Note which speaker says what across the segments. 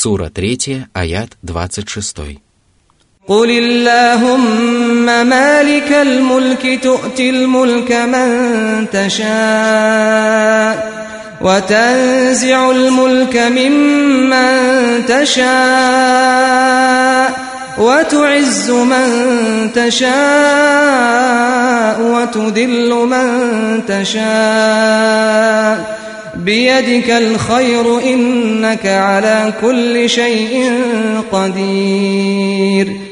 Speaker 1: Сура 3, аят 26.
Speaker 2: قل اللهم مالك الملك تؤتي الملك من تشاء وتنزع الملك ممن تشاء وتعز من تشاء وتذل من تشاء بيدك الخير إنك على كل شيء قدير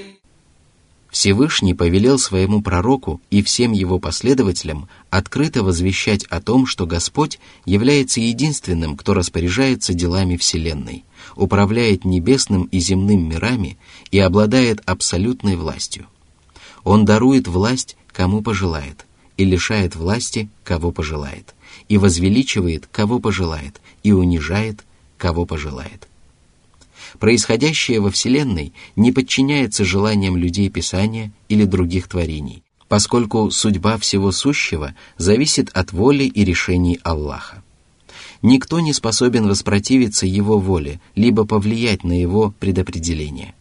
Speaker 1: Всевышний повелел своему пророку и всем его последователям открыто возвещать о том, что Господь является единственным, кто распоряжается делами Вселенной, управляет небесным и земным мирами и обладает абсолютной властью. Он дарует власть, кому пожелает, и лишает власти, кого пожелает, и возвеличивает, кого пожелает, и унижает, кого пожелает. Происходящее во Вселенной не подчиняется желаниям людей Писания или других творений, поскольку судьба всего сущего зависит от воли и решений Аллаха. Никто не способен воспротивиться Его воле, либо повлиять на Его предопределение.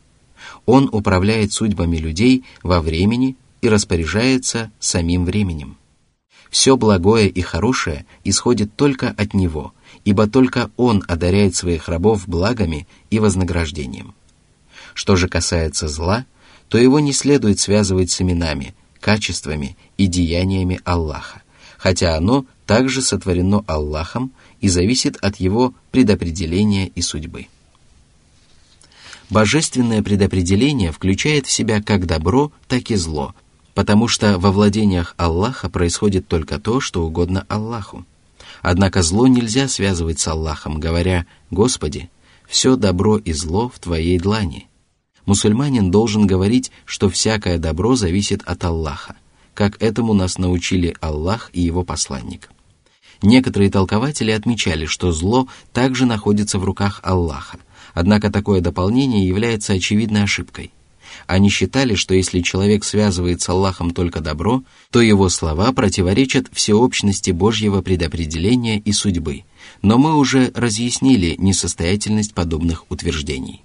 Speaker 1: Он управляет судьбами людей во времени и распоряжается самим временем. Все благое и хорошее исходит только от Него, ибо только Он одаряет своих рабов благами и вознаграждением. Что же касается зла, то его не следует связывать с именами, качествами и деяниями Аллаха, хотя оно также сотворено Аллахом и зависит от его предопределения и судьбы. Божественное предопределение включает в себя как добро, так и зло, потому что во владениях Аллаха происходит только то, что угодно Аллаху. Однако зло нельзя связывать с Аллахом, говоря «Господи, все добро и зло в Твоей длани». Мусульманин должен говорить, что всякое добро зависит от Аллаха, как этому нас научили Аллах и его посланник. Некоторые толкователи отмечали, что зло также находится в руках Аллаха, однако такое дополнение является очевидной ошибкой. Они считали, что если человек связывает с Аллахом только добро, то его слова противоречат всеобщности Божьего предопределения и судьбы. Но мы уже разъяснили несостоятельность подобных утверждений.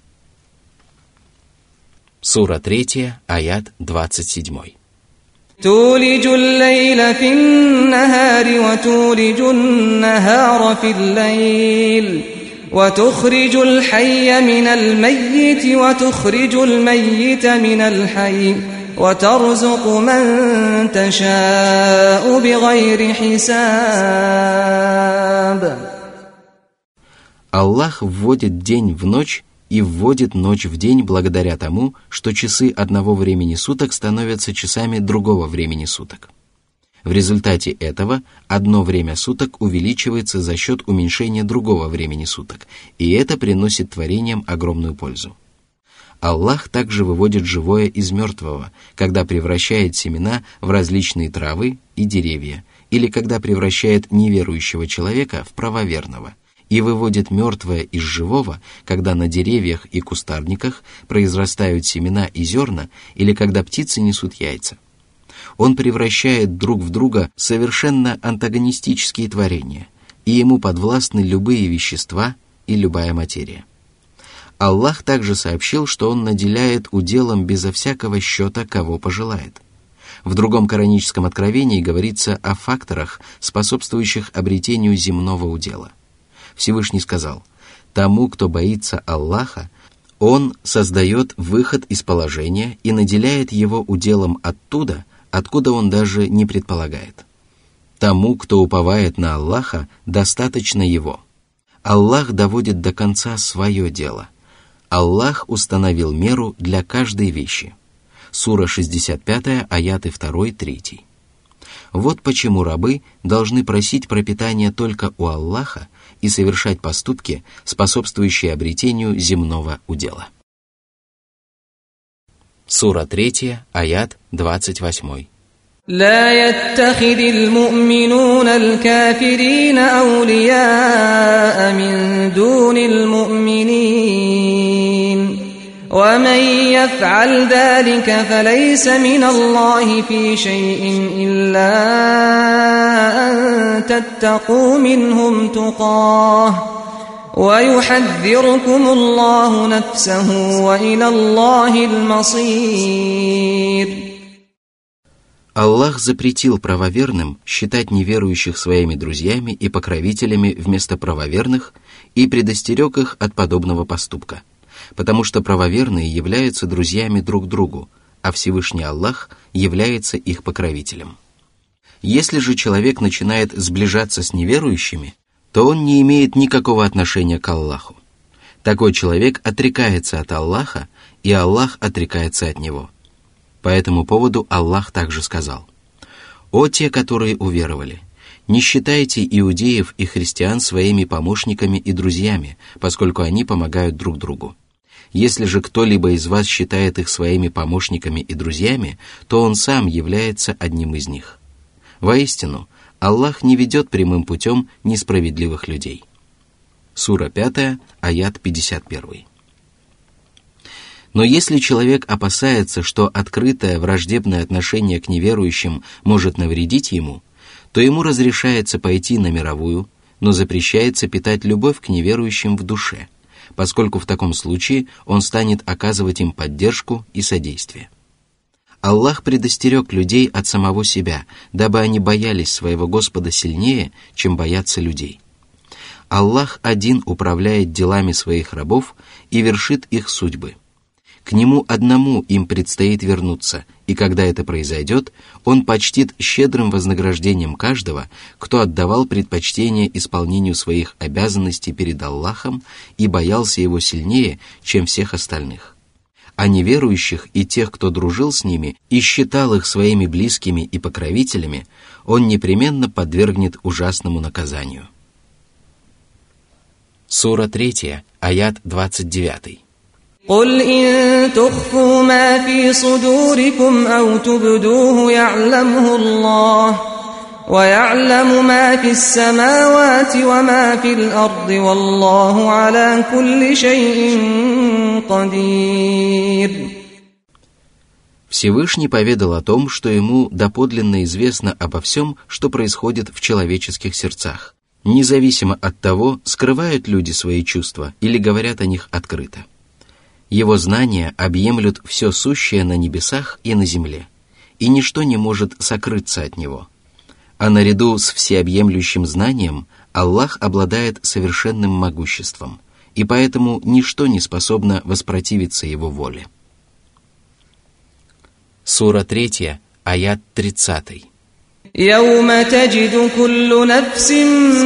Speaker 1: Сура 3, аят 27.
Speaker 2: تولج الليل في النهار وتولج النهار في الليل وتخرج الحي من الميت وتخرج الميت من الحي وترزق من تشاء بغير حساب
Speaker 1: Аллах вводит день в ночь и вводит ночь в день благодаря тому, что часы одного времени суток становятся часами другого времени суток. В результате этого одно время суток увеличивается за счет уменьшения другого времени суток, и это приносит творениям огромную пользу. Аллах также выводит живое из мертвого, когда превращает семена в различные травы и деревья, или когда превращает неверующего человека в правоверного, и выводит мертвое из живого, когда на деревьях и кустарниках произрастают семена и зерна, или когда птицы несут яйца он превращает друг в друга совершенно антагонистические творения, и ему подвластны любые вещества и любая материя. Аллах также сообщил, что Он наделяет уделом безо всякого счета, кого пожелает. В другом кораническом откровении говорится о факторах, способствующих обретению земного удела. Всевышний сказал, «Тому, кто боится Аллаха, Он создает выход из положения и наделяет его уделом оттуда, откуда он даже не предполагает. Тому, кто уповает на Аллаха, достаточно его. Аллах доводит до конца свое дело. Аллах установил меру для каждой вещи. Сура 65, аяты 2-3. Вот почему рабы должны просить пропитание только у Аллаха и совершать поступки, способствующие обретению земного удела. Сура 3, аят 28.
Speaker 2: لا يتخذ المؤمنون الكافرين أولياء من دون المؤمنين ومن يفعل ذلك فليس من الله في شيء إلا أن تتقوا منهم تقاه ويحذركم الله نفسه وإلى الله المصير
Speaker 1: Аллах запретил правоверным считать неверующих своими друзьями и покровителями вместо правоверных и предостерег их от подобного поступка, потому что правоверные являются друзьями друг другу, а Всевышний Аллах является их покровителем. Если же человек начинает сближаться с неверующими, то он не имеет никакого отношения к Аллаху. Такой человек отрекается от Аллаха, и Аллах отрекается от него – по этому поводу Аллах также сказал, «О те, которые уверовали, не считайте иудеев и христиан своими помощниками и друзьями, поскольку они помогают друг другу. Если же кто-либо из вас считает их своими помощниками и друзьями, то он сам является одним из них. Воистину, Аллах не ведет прямым путем несправедливых людей». Сура 5, аят 51. Но если человек опасается, что открытое враждебное отношение к неверующим может навредить ему, то ему разрешается пойти на мировую, но запрещается питать любовь к неверующим в душе, поскольку в таком случае он станет оказывать им поддержку и содействие. Аллах предостерег людей от самого себя, дабы они боялись своего Господа сильнее, чем боятся людей. Аллах один управляет делами своих рабов и вершит их судьбы – к нему одному им предстоит вернуться, и когда это произойдет, он почтит щедрым вознаграждением каждого, кто отдавал предпочтение исполнению своих обязанностей перед Аллахом и боялся его сильнее, чем всех остальных А неверующих и тех, кто дружил с ними и считал их своими близкими и покровителями, он непременно подвергнет ужасному наказанию. Сура 3, аят 29.
Speaker 2: قل إن تخفوا ما في صدوركم أو تبدوه يعلمه الله ويعلم ما في السماوات وما في الأرض والله على كل شيء قدير
Speaker 1: Всевышний поведал о том, что ему доподлинно известно обо всем, что происходит в человеческих сердцах, независимо от того, скрывают люди свои чувства или говорят о них открыто. Его знания объемлют все сущее на небесах и на земле, и ничто не может сокрыться от него. А наряду с всеобъемлющим знанием Аллах обладает совершенным могуществом, и поэтому ничто не способно воспротивиться его воле. Сура 3, аят 30.
Speaker 2: يوم تجد كل نفس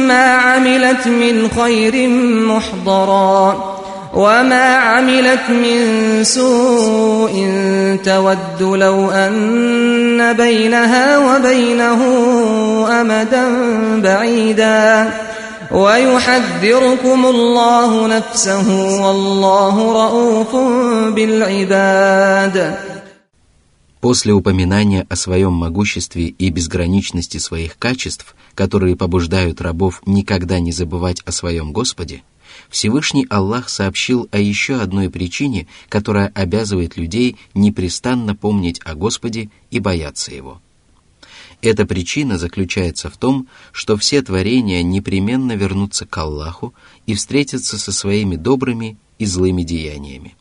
Speaker 2: ما عملت من خير محضرا وما عملت من سوء تود لو أن بينها وبينه أمدا بعيدا ويحذركم الله نفسه والله رؤوف بالعباد
Speaker 1: После упоминания о своем могуществе и безграничности своих качеств, которые побуждают рабов никогда не забывать о своем Господе, Всевышний Аллах сообщил о еще одной причине, которая обязывает людей непрестанно помнить о Господе и бояться Его. Эта причина заключается в том, что все творения непременно вернутся к Аллаху и встретятся со своими добрыми и злыми деяниями.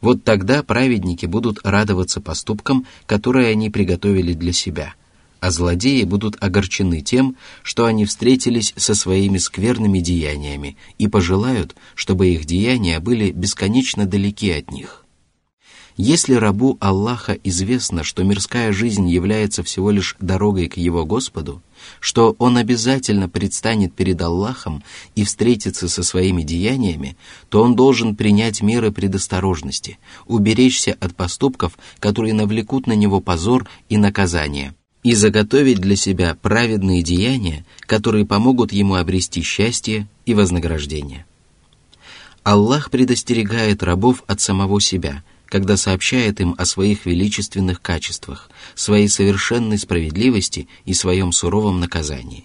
Speaker 1: Вот тогда праведники будут радоваться поступкам, которые они приготовили для себя – а злодеи будут огорчены тем, что они встретились со своими скверными деяниями и пожелают, чтобы их деяния были бесконечно далеки от них. Если рабу Аллаха известно, что мирская жизнь является всего лишь дорогой к его Господу, что он обязательно предстанет перед Аллахом и встретится со своими деяниями, то он должен принять меры предосторожности, уберечься от поступков, которые навлекут на него позор и наказание, и заготовить для себя праведные деяния, которые помогут ему обрести счастье и вознаграждение. Аллах предостерегает рабов от самого себя, когда сообщает им о своих величественных качествах, своей совершенной справедливости и своем суровом наказании.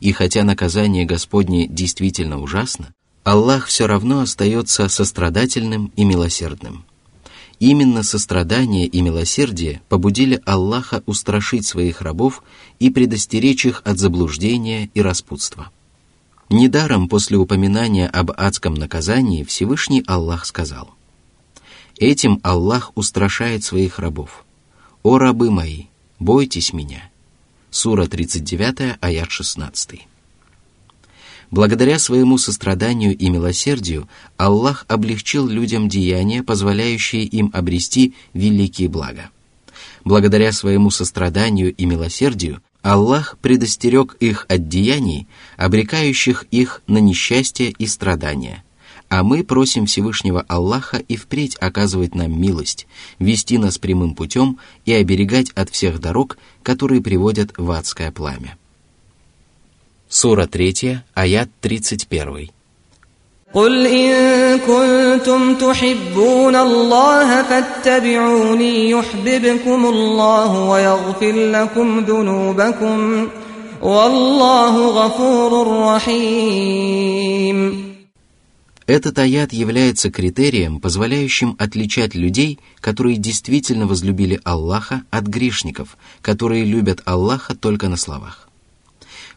Speaker 1: И хотя наказание Господне действительно ужасно, Аллах все равно остается сострадательным и милосердным – Именно сострадание и милосердие побудили Аллаха устрашить своих рабов и предостеречь их от заблуждения и распутства. Недаром после упоминания об адском наказании Всевышний Аллах сказал, «Этим Аллах устрашает своих рабов. О рабы мои, бойтесь меня». Сура 39, аят 16. Благодаря своему состраданию и милосердию Аллах облегчил людям деяния, позволяющие им обрести великие блага. Благодаря своему состраданию и милосердию Аллах предостерег их от деяний, обрекающих их на несчастье и страдания. А мы просим Всевышнего Аллаха и впредь оказывать нам милость, вести нас прямым путем и оберегать от всех дорог, которые приводят в адское пламя. Сура 3, аят 31.
Speaker 2: قل إن كنتم تحبون الله فاتبعوني يحببكم الله ويغفر لكم ذنوبكم والله غفور رحيم
Speaker 1: Этот аят является критерием, позволяющим отличать людей, которые действительно возлюбили Аллаха, от грешников, которые любят Аллаха только на словах.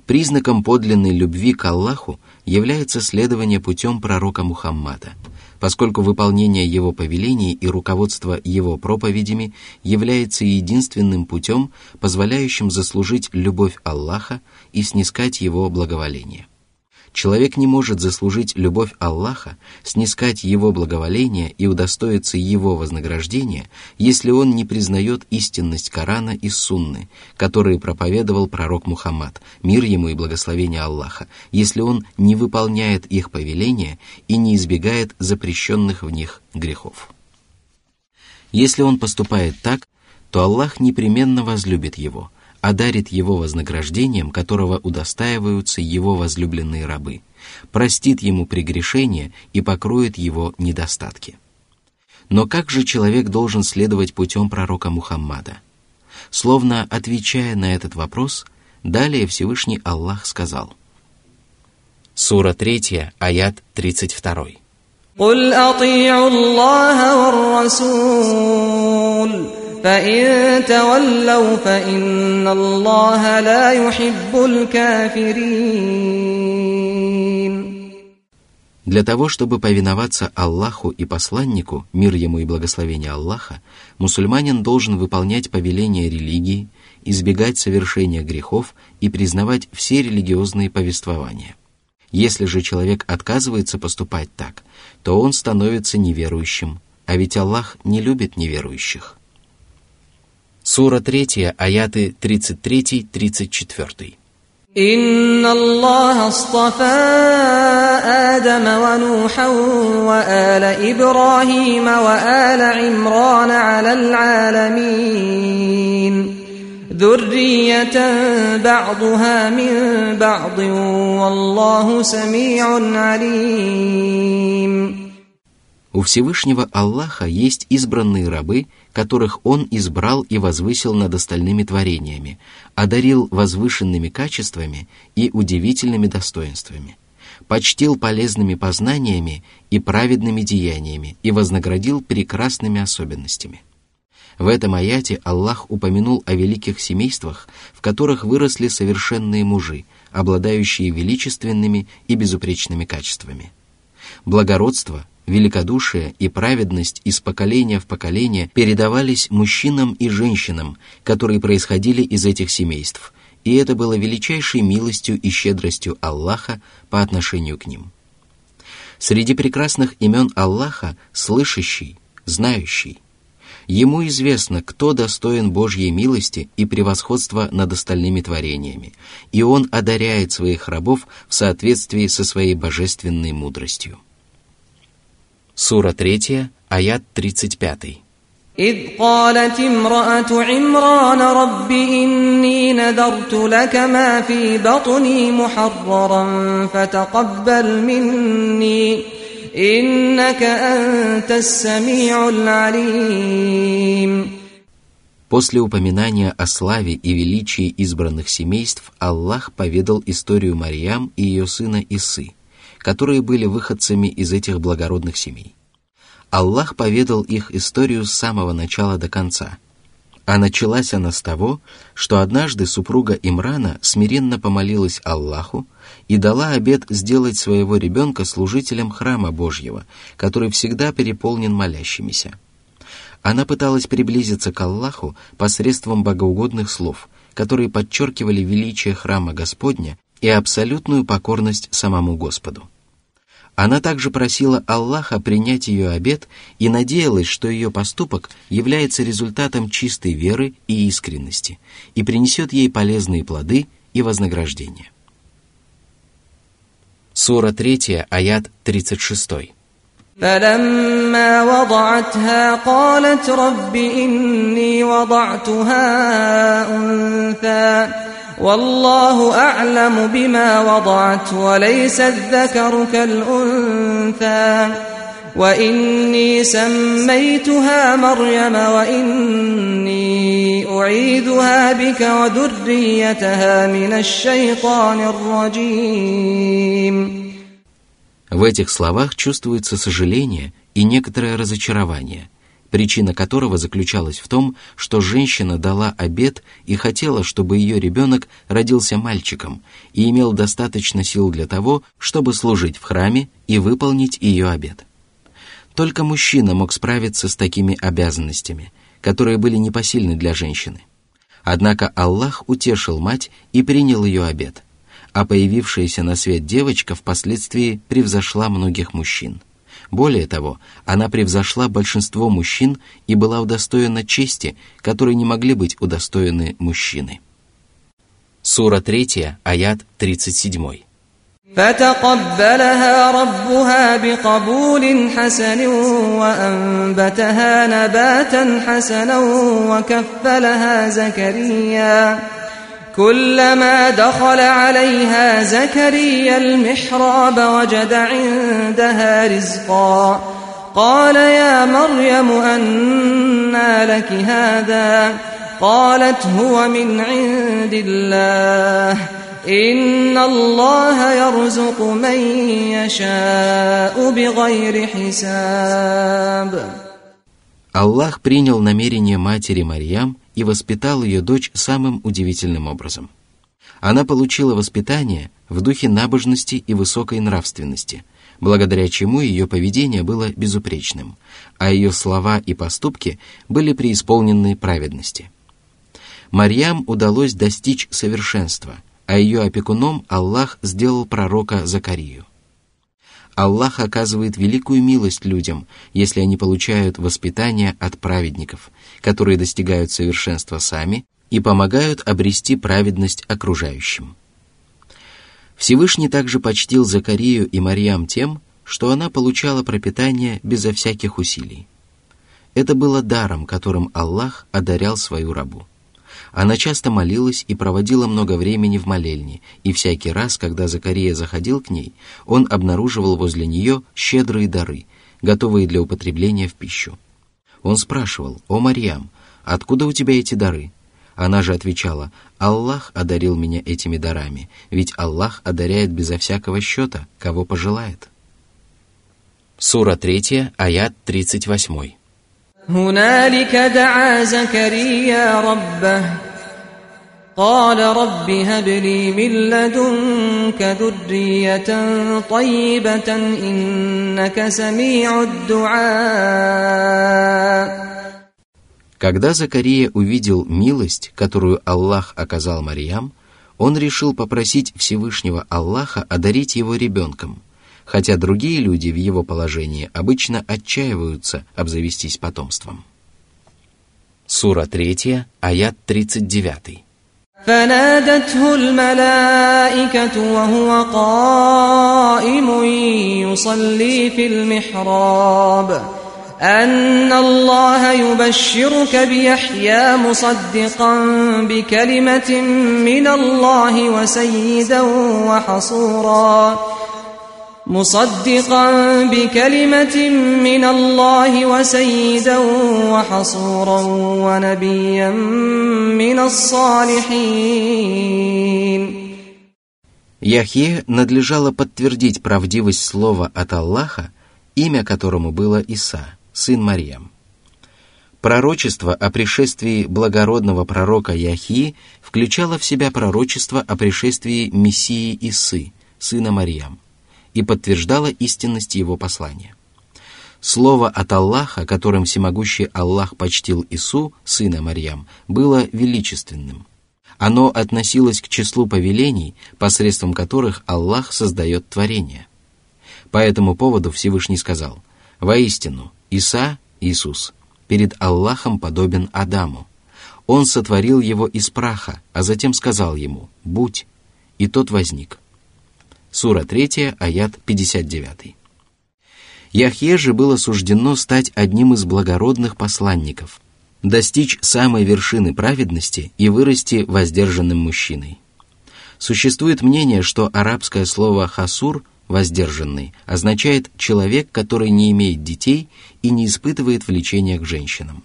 Speaker 1: Признаком подлинной любви к Аллаху является следование путем пророка Мухаммада, поскольку выполнение его повелений и руководство его проповедями является единственным путем, позволяющим заслужить любовь Аллаха и снискать его благоволение. Человек не может заслужить любовь Аллаха, снискать Его благоволение и удостоиться Его вознаграждения, если он не признает истинность Корана и Сунны, которые проповедовал пророк Мухаммад, мир ему и благословение Аллаха, если он не выполняет их повеления и не избегает запрещенных в них грехов. Если он поступает так, то Аллах непременно возлюбит его – одарит его вознаграждением, которого удостаиваются его возлюбленные рабы, простит ему прегрешение и покроет его недостатки. Но как же человек должен следовать путем пророка Мухаммада? Словно отвечая на этот вопрос, далее Всевышний Аллах сказал. Сура 3, аят 32.
Speaker 2: قل فإن تولوا فإن الله لا يحب الكافرين
Speaker 1: Для того, чтобы повиноваться Аллаху и посланнику, мир ему и благословение Аллаха, мусульманин должен выполнять повеления религии, избегать совершения грехов и признавать все религиозные повествования. Если же человек отказывается поступать так, то он становится неверующим, а ведь Аллах не любит неверующих. Сура 3, аяты 33-34.
Speaker 2: إن الله اصطفى آدم ونوحا وآل إبراهيم وآل عمران على العالمين ذرية بعضها من بعض والله سميع عليم
Speaker 1: У Всевышнего Аллаха есть избранные рабы, которых Он избрал и возвысил над остальными творениями, одарил возвышенными качествами и удивительными достоинствами, почтил полезными познаниями и праведными деяниями и вознаградил прекрасными особенностями. В этом аяте Аллах упомянул о великих семействах, в которых выросли совершенные мужи, обладающие величественными и безупречными качествами. Благородство – великодушие и праведность из поколения в поколение передавались мужчинам и женщинам, которые происходили из этих семейств, и это было величайшей милостью и щедростью Аллаха по отношению к ним. Среди прекрасных имен Аллаха – слышащий, знающий. Ему известно, кто достоин Божьей милости и превосходства над остальными творениями, и Он одаряет своих рабов в соответствии со своей божественной мудростью. Сура 3, аят 35.
Speaker 2: إذ قالت امرأة عمران رب إني نذرت لك ما في بطني محررا فتقبل مني إنك أنت السميع العليم
Speaker 1: После упоминания о славе и величии избранных семейств Аллах поведал историю Марьям и ее сына Исы – которые были выходцами из этих благородных семей. Аллах поведал их историю с самого начала до конца. А началась она с того, что однажды супруга Имрана смиренно помолилась Аллаху и дала обет сделать своего ребенка служителем храма Божьего, который всегда переполнен молящимися. Она пыталась приблизиться к Аллаху посредством богоугодных слов, которые подчеркивали величие храма Господня и абсолютную покорность самому Господу. Она также просила Аллаха принять ее обет и надеялась, что ее поступок является результатом чистой веры и искренности и принесет ей полезные плоды и вознаграждение. Сура 3, аят 36.
Speaker 2: فلما وضعتها قالت رب إني وضعتها أنثى والله أعلم بما وضعت وليس الذكر كالأنثى وإني سميتها مريم وإني أعيذها بك وذريتها من الشيطان الرجيم
Speaker 1: В этих словах чувствуется сожаление и некоторое разочарование, – причина которого заключалась в том, что женщина дала обет и хотела, чтобы ее ребенок родился мальчиком и имел достаточно сил для того, чтобы служить в храме и выполнить ее обет. Только мужчина мог справиться с такими обязанностями, которые были непосильны для женщины. Однако Аллах утешил мать и принял ее обет, а появившаяся на свет девочка впоследствии превзошла многих мужчин – более того, она превзошла большинство мужчин и была удостоена чести, которой не могли быть удостоены мужчины. Сура 3, аят 37.
Speaker 2: فتقبلها ربها بقبول حسن وأنبتها نباتا حسنا وكفلها زكريا كلما دخل عليها زكريا المحراب وجد عندها رزقا قال يا مريم أنى لك هذا قالت هو من عند الله إن الله يرزق من يشاء بغير حساب
Speaker 1: Аллах принял намерение матери Марьям и воспитал ее дочь самым удивительным образом. Она получила воспитание в духе набожности и высокой нравственности, благодаря чему ее поведение было безупречным, а ее слова и поступки были преисполнены праведности. Марьям удалось достичь совершенства, а ее опекуном Аллах сделал пророка Закарию. Аллах оказывает великую милость людям, если они получают воспитание от праведников, которые достигают совершенства сами и помогают обрести праведность окружающим. Всевышний также почтил Закарию и Марьям тем, что она получала пропитание безо всяких усилий. Это было даром, которым Аллах одарял свою рабу. Она часто молилась и проводила много времени в молельне, и всякий раз, когда Закария заходил к ней, он обнаруживал возле нее щедрые дары, готовые для употребления в пищу. Он спрашивал, «О, Марьям, откуда у тебя эти дары?» Она же отвечала, «Аллах одарил меня этими дарами, ведь Аллах одаряет безо всякого счета, кого пожелает». Сура 3, аят 38.
Speaker 2: هنالك دعا زكريا ربه قال رب هب لي من لدنك ذرية طيبة إنك سميع الدعاء
Speaker 1: Когда Закария увидел милость, которую Аллах оказал Марьям, он решил попросить Всевышнего Аллаха одарить его ребенком – хотя другие люди в его положении обычно отчаиваются обзавестись потомством. Сура 3, аят 39.
Speaker 2: فنادته الملائكة وهو قائم يصلي في المحراب أن الله يبشرك بيحيى مصدقا بكلمة من الله وسيدا وحصورا مصدقا بكلمة من الله وسيدا وحصورا ونبيا من الصالحين
Speaker 1: Яхье надлежало подтвердить правдивость слова от Аллаха, имя которому было Иса, сын Марьям. Пророчество о пришествии благородного пророка Яхии включало в себя пророчество о пришествии Мессии Исы, сына Марьям, и подтверждало истинность его послания. Слово от Аллаха, которым всемогущий Аллах почтил Ису, сына Марьям, было величественным. Оно относилось к числу повелений, посредством которых Аллах создает творение. По этому поводу Всевышний сказал, «Воистину, Иса, Иисус, перед Аллахом подобен Адаму. Он сотворил его из праха, а затем сказал ему «Будь», и тот возник. Сура 3, аят 59. Яхье же было суждено стать одним из благородных посланников, достичь самой вершины праведности и вырасти воздержанным мужчиной. Существует мнение, что арабское слово «хасур» воздержанный означает человек, который не имеет детей и не испытывает влечения к женщинам.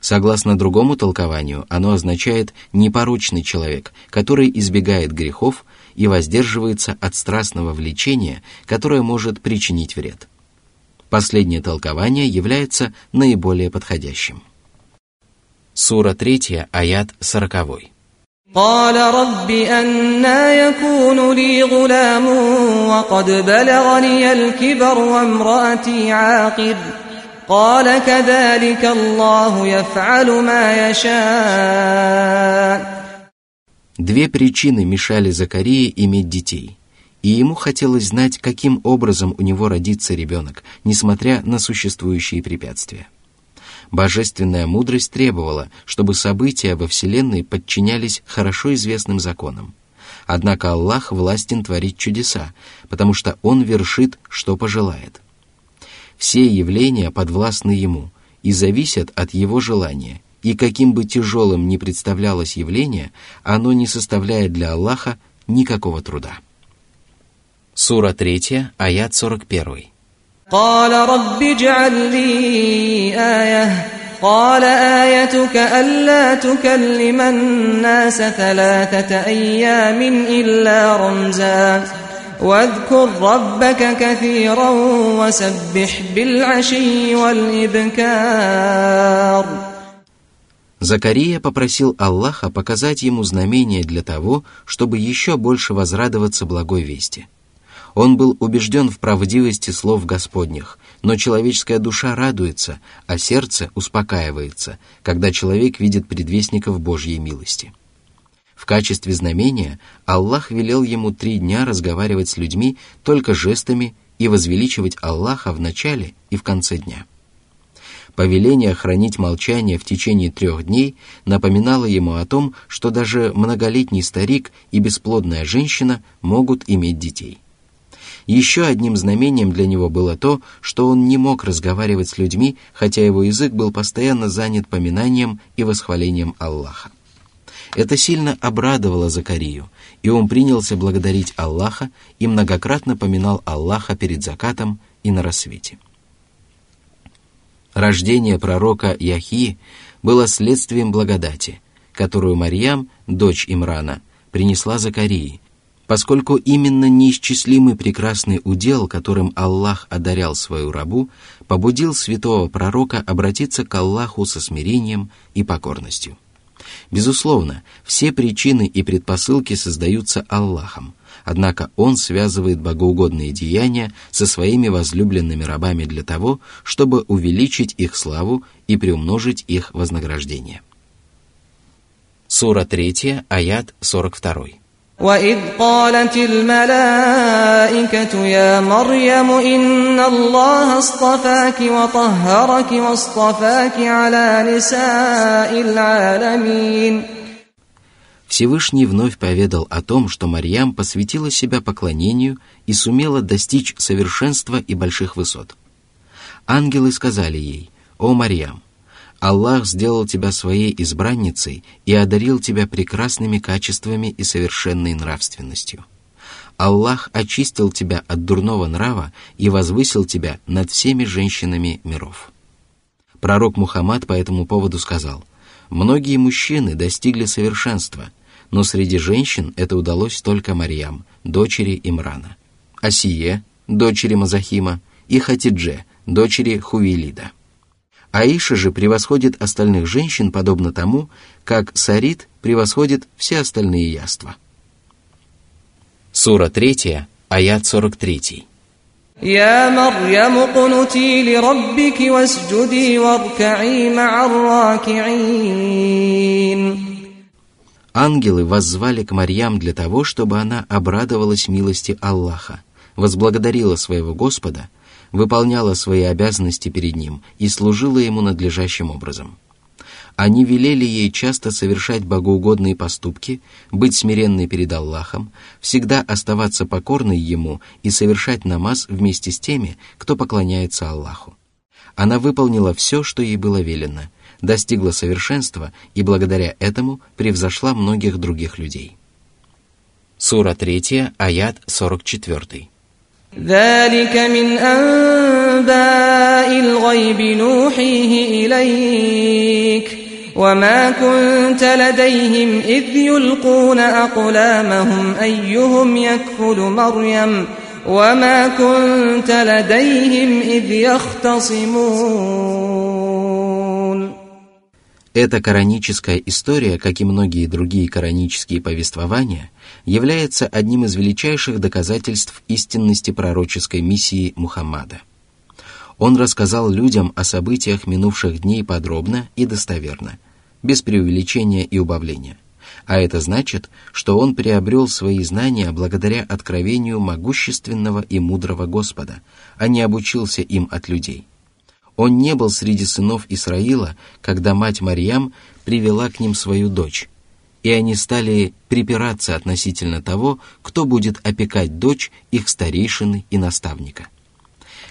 Speaker 1: Согласно другому толкованию, оно означает непорочный человек, который избегает грехов и воздерживается от страстного влечения, которое может причинить вред. Последнее толкование является наиболее подходящим. Сура 3, аят 40.
Speaker 2: قال رب أنا يكون لي غلام وقد بلغني الكبر وامرأتي عاقر قال كذلك الله يفعل ما يشاء
Speaker 1: Две причины мешали Закарии иметь детей, и ему хотелось знать, каким образом у него родится ребенок, несмотря на существующие препятствия. Божественная мудрость требовала, чтобы события во Вселенной подчинялись хорошо известным законам. Однако Аллах властен творить чудеса, потому что Он вершит, что пожелает. Все явления подвластны Ему и зависят от Его желания, и каким бы тяжелым ни представлялось явление, оно не составляет для Аллаха никакого труда. Сура 3, аят 41.
Speaker 2: قال رب اجعل لي آية قال آيتك ألا تكلم الناس ثلاثة أيام إلا رمزا واذكر ربك كثيرا وسبح بالعشي والإبكار
Speaker 1: Закария попросил Аллаха показать ему знамение для того, чтобы еще больше возрадоваться благой вести – он был убежден в правдивости слов Господних, но человеческая душа радуется, а сердце успокаивается, когда человек видит предвестников Божьей милости. В качестве знамения Аллах велел ему три дня разговаривать с людьми только жестами и возвеличивать Аллаха в начале и в конце дня. Повеление хранить молчание в течение трех дней напоминало ему о том, что даже многолетний старик и бесплодная женщина могут иметь детей. Еще одним знамением для него было то, что он не мог разговаривать с людьми, хотя его язык был постоянно занят поминанием и восхвалением Аллаха. Это сильно обрадовало Закарию, и он принялся благодарить Аллаха и многократно поминал Аллаха перед закатом и на рассвете. Рождение пророка Яхи было следствием благодати, которую Марьям, дочь Имрана, принесла Закарии, поскольку именно неисчислимый прекрасный удел, которым Аллах одарял свою рабу, побудил святого пророка обратиться к Аллаху со смирением и покорностью. Безусловно, все причины и предпосылки создаются Аллахом, однако Он связывает богоугодные деяния со своими возлюбленными рабами для того, чтобы увеличить их славу и приумножить их вознаграждение. Сура 3, аят 42.
Speaker 2: وإذ قالت الملائكة يا مريم إن الله اصطفاك وطهرك واصطفاك على نساء العالمين
Speaker 1: Всевышний вновь поведал о том, что Марьям посвятила себя поклонению и сумела достичь совершенства и больших высот. Ангелы сказали ей, «О Марьям, Аллах сделал тебя своей избранницей и одарил тебя прекрасными качествами и совершенной нравственностью. Аллах очистил тебя от дурного нрава и возвысил тебя над всеми женщинами миров. Пророк Мухаммад по этому поводу сказал, «Многие мужчины достигли совершенства, но среди женщин это удалось только Марьям, дочери Имрана, Асие, дочери Мазахима, и Хатидже, дочери Хувилида. Аиша же превосходит остальных женщин подобно тому, как Сарит превосходит все остальные яства. Сура 3, аят 43.
Speaker 2: يا مريم اقنتي لربك واسجدي واركعي مع الراكعين
Speaker 1: Ангелы воззвали к Марьям для того, чтобы она обрадовалась милости Аллаха, возблагодарила своего Господа, выполняла свои обязанности перед Ним и служила Ему надлежащим образом. Они велели ей часто совершать богоугодные поступки, быть смиренной перед Аллахом, всегда оставаться покорной Ему и совершать намаз вместе с теми, кто поклоняется Аллаху. Она выполнила все, что ей было велено, достигла совершенства и благодаря этому превзошла многих других людей. Сура 3, аят 44.
Speaker 2: ذلك من أنباء الغيب نوحيه إليك وما كنت لديهم إذ يلقون أقلامهم أيهم يكفل مريم وما كنت لديهم إذ يختصمون
Speaker 1: эта кораническая история, как и многие другие коранические повествования, является одним из величайших доказательств истинности пророческой миссии Мухаммада. Он рассказал людям о событиях минувших дней подробно и достоверно, без преувеличения и убавления. А это значит, что он приобрел свои знания благодаря откровению могущественного и мудрого Господа, а не обучился им от людей – он не был среди сынов Исраила, когда мать Марьям привела к ним свою дочь, и они стали припираться относительно того, кто будет опекать дочь их старейшины и наставника.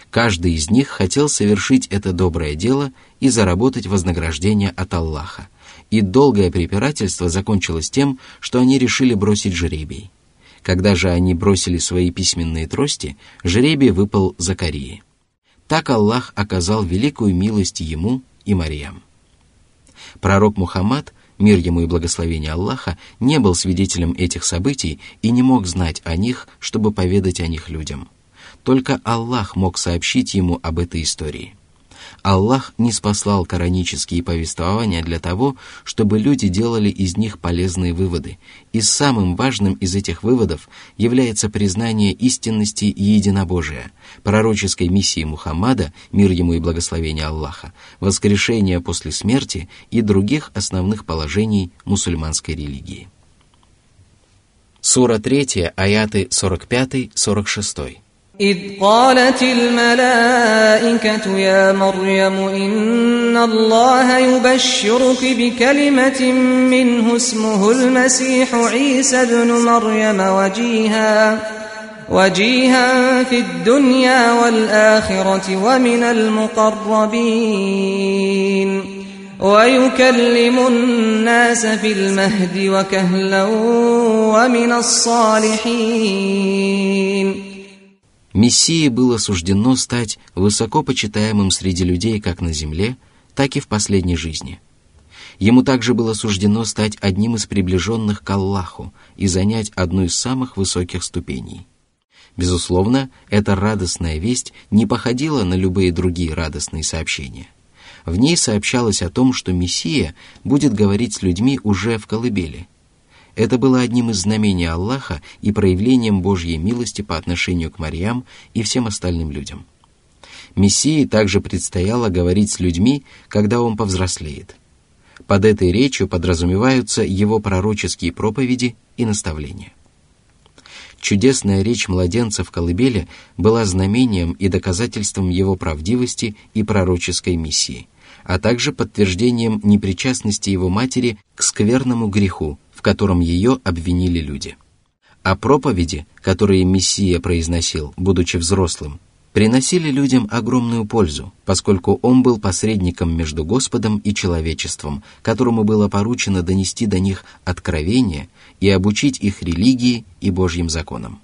Speaker 1: Каждый из них хотел совершить это доброе дело и заработать вознаграждение от Аллаха, и долгое препирательство закончилось тем, что они решили бросить жребий. Когда же они бросили свои письменные трости, жребий выпал Закарии. Так Аллах оказал великую милость ему и Мариям. Пророк Мухаммад, мир ему и благословение Аллаха, не был свидетелем этих событий и не мог знать о них, чтобы поведать о них людям. Только Аллах мог сообщить ему об этой истории – Аллах не спаслал коранические повествования для того, чтобы люди делали из них полезные выводы, и самым важным из этих выводов является признание истинности единобожия, пророческой миссии Мухаммада, мир ему и благословение Аллаха, воскрешения после смерти и других основных положений мусульманской религии. Сура 3, аяты 45-46.
Speaker 2: إذ قالت الملائكة يا مريم إن الله يبشرك بكلمة منه اسمه المسيح عيسى بن مريم وجيها وجيها في الدنيا والآخرة ومن المقربين. ويكلم الناس في المهد وكهلا ومن الصالحين.
Speaker 1: Мессии было суждено стать высоко почитаемым среди людей как на земле, так и в последней жизни. Ему также было суждено стать одним из приближенных к Аллаху и занять одну из самых высоких ступеней. Безусловно, эта радостная весть не походила на любые другие радостные сообщения. В ней сообщалось о том, что Мессия будет говорить с людьми уже в колыбели – это было одним из знамений Аллаха и проявлением Божьей милости по отношению к Марьям и всем остальным людям. Мессии также предстояло говорить с людьми, когда он повзрослеет. Под этой речью подразумеваются его пророческие проповеди и наставления. Чудесная речь младенца в колыбели была знамением и доказательством его правдивости и пророческой миссии, а также подтверждением непричастности его матери к скверному греху, котором ее обвинили люди. А проповеди, которые Мессия произносил, будучи взрослым, приносили людям огромную пользу, поскольку он был посредником между Господом и человечеством, которому было поручено донести до них откровение и обучить их религии и Божьим законам.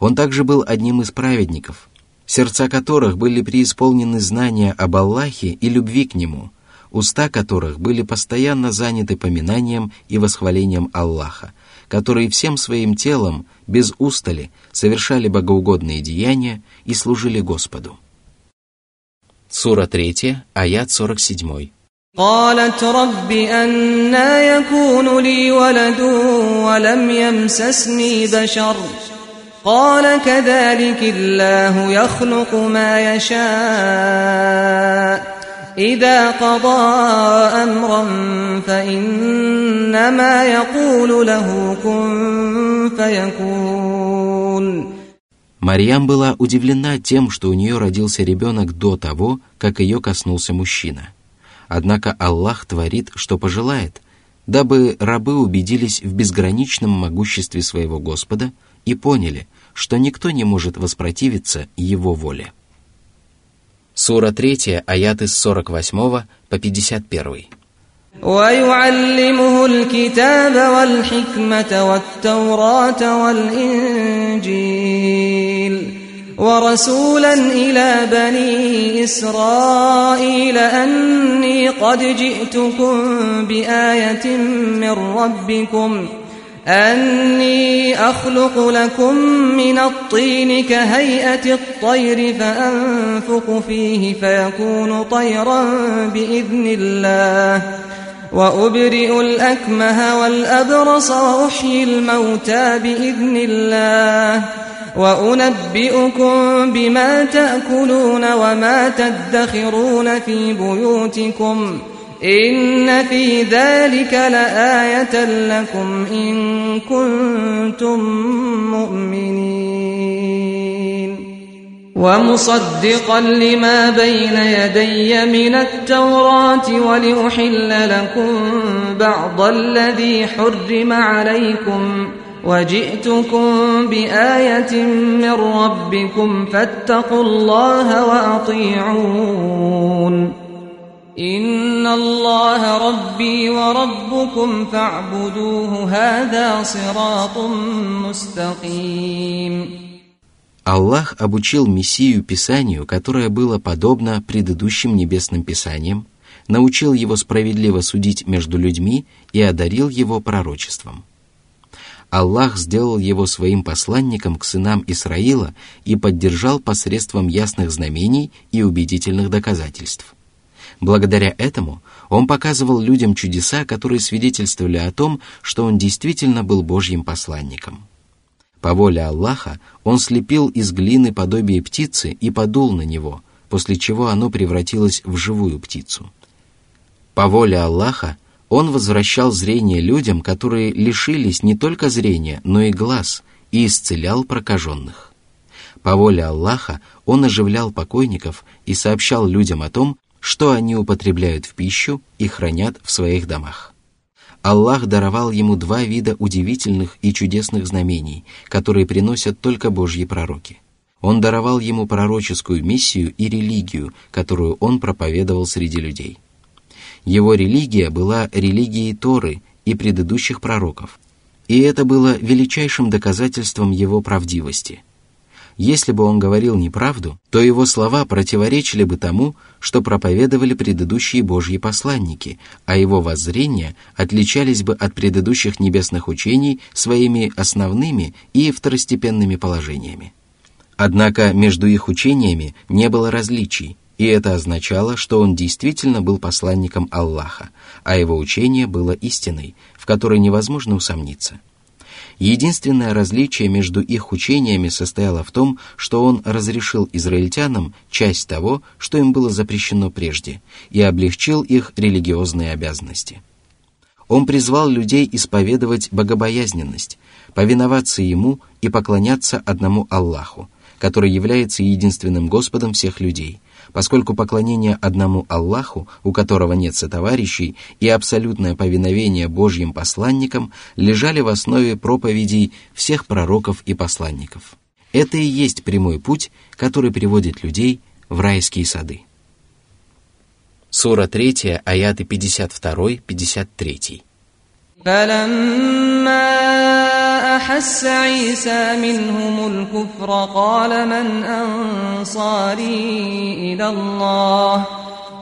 Speaker 1: Он также был одним из праведников, сердца которых были преисполнены знания об Аллахе и любви к Нему – уста которых были постоянно заняты поминанием и восхвалением Аллаха, которые всем своим телом, без устали, совершали богоугодные деяния и служили Господу. Сура 3, аят 47.
Speaker 2: قالت رب أنا يكون لي ولد ولم يمسسني بشر قال كذلك الله يخلق ما يشاء إذا قضى أمرا فإنما يقول له كن فيكون
Speaker 1: Марьям была удивлена тем, что у нее родился ребенок до того, как ее коснулся мужчина. Однако Аллах творит, что пожелает, дабы рабы убедились в безграничном могуществе своего Господа и поняли, что никто не может воспротивиться Его воле. Сура 3, аяты с 48 по 51.
Speaker 2: ويعلمه الكتاب والحكمة والتوراة والإنجيل ورسولا إلى بني إسرائيل أني قد جئتكم بآية من ربكم أني أخلق لكم من الطين كهيئة الطير فأنفق فيه فيكون طيرا بإذن الله وأبرئ الأكمه والأبرص وأحيي الموتى بإذن الله وأنبئكم بما تأكلون وما تدخرون في بيوتكم إن في ذلك لآية لكم إن كنتم مؤمنين. ومصدقا لما بين يدي من التوراة ولأحل لكم بعض الذي حرم عليكم وجئتكم بآية من ربكم فاتقوا الله وأطيعون. «Инна Аллаха Рабби ва Раббукум фа'будуху, хада сиратум.
Speaker 1: Аллах обучил Мессию Писанию, которое было подобно предыдущим небесным Писаниям, научил его справедливо судить между людьми и одарил его пророчеством. Аллах сделал его своим посланником к сынам Исраила и поддержал посредством ясных знамений и убедительных доказательств – Благодаря этому он показывал людям чудеса, которые свидетельствовали о том, что он действительно был Божьим посланником. По воле Аллаха он слепил из глины подобие птицы и подул на него, после чего оно превратилось в живую птицу. По воле Аллаха он возвращал зрение людям, которые лишились не только зрения, но и глаз, и исцелял прокаженных. По воле Аллаха он оживлял покойников и сообщал людям о том, что они употребляют в пищу и хранят в своих домах. Аллах даровал ему два вида удивительных и чудесных знамений, которые приносят только Божьи пророки. Он даровал ему пророческую миссию и религию, которую он проповедовал среди людей – его религия была религией Торы и предыдущих пророков, и это было величайшим доказательством его правдивости. Если бы он говорил неправду, то его слова противоречили бы тому, что проповедовали предыдущие Божьи посланники, а его воззрения отличались бы от предыдущих небесных учений своими основными и второстепенными положениями. Однако между их учениями не было различий, и это означало, что он действительно был посланником Аллаха, а его учение было истиной, в которой невозможно усомниться. Единственное различие между их учениями состояло в том, что он разрешил израильтянам часть того, что им было запрещено прежде, и облегчил их религиозные обязанности. Он призвал людей исповедовать богобоязненность, повиноваться Ему и поклоняться одному Аллаху, который является единственным Господом всех людей – поскольку поклонение одному Аллаху, у которого нет сотоварищей, и абсолютное повиновение Божьим посланникам лежали в основе проповедей всех пророков и посланников. Это и есть прямой путь, который приводит людей в райские сады. Сура 3, аяты 52-53.
Speaker 2: فلما أحس عيسى منهم الكفر قال من أنصاري إلى الله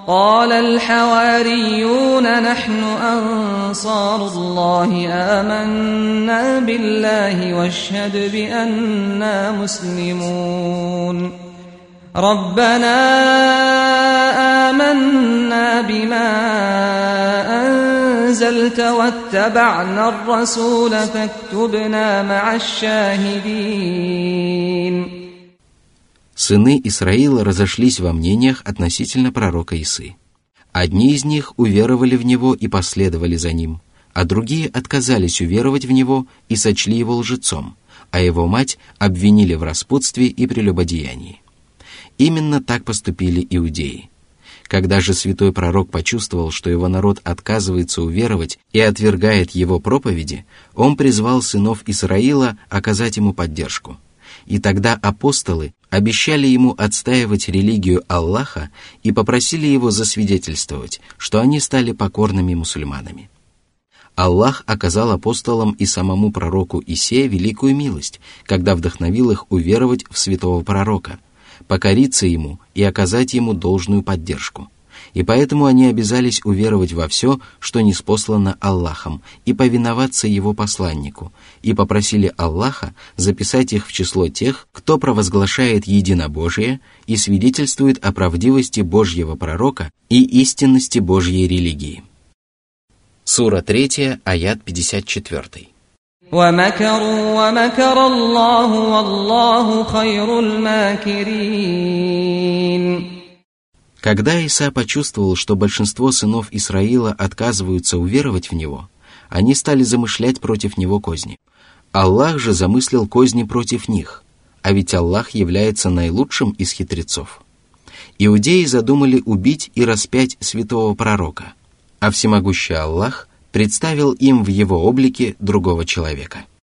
Speaker 2: قال الحواريون نحن أنصار الله آمنا بالله واشهد بأننا مسلمون ربنا آمنا بما أنزل أنزلت واتبعنا الرسول فاكتبنا مع الشاهدين
Speaker 1: Сыны Исраила разошлись во мнениях относительно пророка Исы. Одни из них уверовали в него и последовали за ним, а другие отказались уверовать в него и сочли его лжецом, а его мать обвинили в распутстве и прелюбодеянии. Именно так поступили иудеи. когда же святой пророк почувствовал, что его народ отказывается уверовать и отвергает его проповеди, он призвал сынов Исраила оказать ему поддержку. И тогда апостолы обещали ему отстаивать религию Аллаха и попросили его засвидетельствовать, что они стали покорными мусульманами. Аллах оказал апостолам и самому пророку Исе великую милость, когда вдохновил их уверовать в святого пророка, покориться ему и оказать ему должную поддержку – и поэтому они обязались уверовать во все, что неспослано Аллахом, и повиноваться его посланнику, и попросили Аллаха записать их в число тех, кто провозглашает единобожие и свидетельствует о правдивости Божьего пророка и истинности Божьей религии. Сура 3, аят 54.
Speaker 2: ومكروا ومكر الله والله خير الماكرين
Speaker 1: когда Иса почувствовал, что большинство сынов Исраила отказываются уверовать в него, они стали замышлять против него козни. Аллах же замыслил козни против них, а ведь Аллах является наилучшим из хитрецов. Иудеи задумали убить и распять святого пророка, а всемогущий Аллах представил им в его облике другого человека –